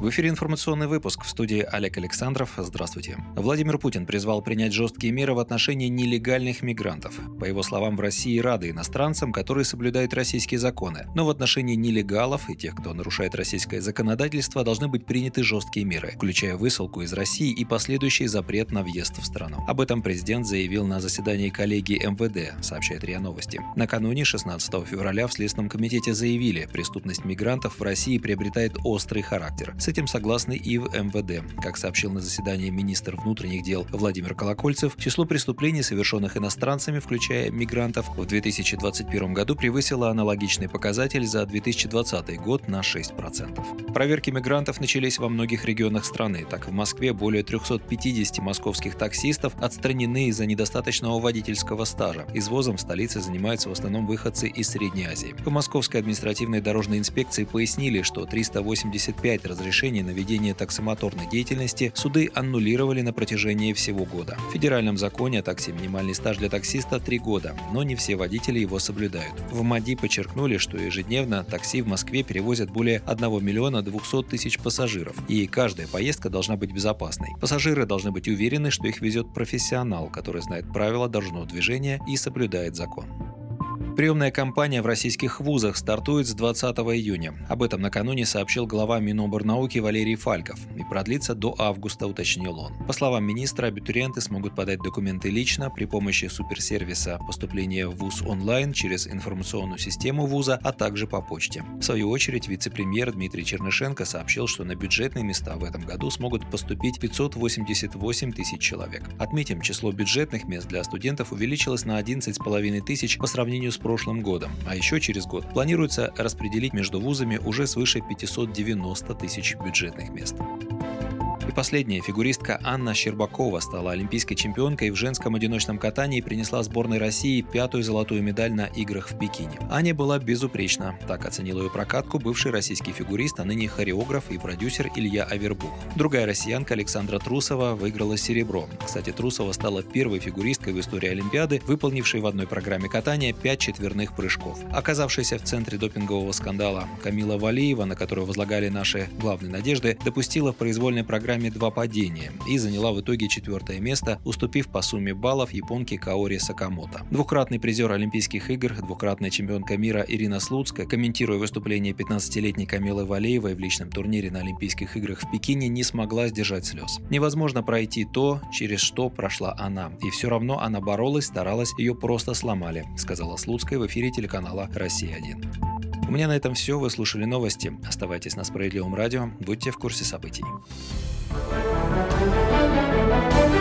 В эфире информационный выпуск в студии Олег Александров. Здравствуйте. Владимир Путин призвал принять жесткие меры в отношении нелегальных мигрантов. По его словам, в России рады иностранцам, которые соблюдают российские законы. Но в отношении нелегалов и тех, кто нарушает российское законодательство, должны быть приняты жесткие меры, включая высылку из России и последующий запрет на въезд в страну. Об этом президент заявил на заседании коллегии МВД, сообщает РИА Новости. Накануне 16 февраля в Следственном комитете заявили, преступность мигрантов в России приобретает острый характер. С этим согласны и в МВД. Как сообщил на заседании министр внутренних дел Владимир Колокольцев, число преступлений, совершенных иностранцами, включая мигрантов, в 2021 году превысило аналогичный показатель за 2020 год на 6%. Проверки мигрантов начались во многих регионах страны. Так, в Москве более 350 московских таксистов отстранены из-за недостаточного водительского стажа. Извозом в столице занимаются в основном выходцы из Средней Азии. В Московской административной дорожной инспекции пояснили, что 385 разрешений разрешение на ведение таксомоторной деятельности суды аннулировали на протяжении всего года. В федеральном законе о такси минимальный стаж для таксиста 3 года, но не все водители его соблюдают. В МАДИ подчеркнули, что ежедневно такси в Москве перевозят более 1 миллиона 200 тысяч пассажиров, и каждая поездка должна быть безопасной. Пассажиры должны быть уверены, что их везет профессионал, который знает правила дорожного движения и соблюдает закон. Приемная кампания в российских вузах стартует с 20 июня. Об этом накануне сообщил глава Миноборнауки Валерий Фальков и продлится до августа, уточнил он. По словам министра, абитуриенты смогут подать документы лично при помощи суперсервиса поступления в ВУЗ онлайн через информационную систему вуза, а также по почте. В свою очередь, вице-премьер Дмитрий Чернышенко сообщил, что на бюджетные места в этом году смогут поступить 588 тысяч человек. Отметим, число бюджетных мест для студентов увеличилось на 11,5 тысяч по сравнению с прошлым годом, а еще через год планируется распределить между вузами уже свыше 590 тысяч бюджетных мест. И последняя фигуристка Анна Щербакова стала олимпийской чемпионкой в женском одиночном катании и принесла сборной России пятую золотую медаль на играх в Пекине. Аня была безупречна. Так оценил ее прокатку бывший российский фигурист, а ныне хореограф и продюсер Илья Авербух. Другая россиянка Александра Трусова выиграла серебро. Кстати, Трусова стала первой фигуристкой в истории Олимпиады, выполнившей в одной программе катания пять четверных прыжков. Оказавшаяся в центре допингового скандала Камила Валиева, на которую возлагали наши главные надежды, допустила в произвольной программе программе два падения и заняла в итоге четвертое место, уступив по сумме баллов японке Каори Сакамото. Двукратный призер Олимпийских игр, двукратная чемпионка мира Ирина Слуцкая, комментируя выступление 15-летней Камилы Валеевой в личном турнире на Олимпийских играх в Пекине, не смогла сдержать слез. Невозможно пройти то, через что прошла она, и все равно она боролась, старалась, ее просто сломали, сказала Слуцкая в эфире телеканала «Россия-1». У меня на этом все. Вы слушали новости. Оставайтесь на Справедливом радио. Будьте в курсе событий. Thank you.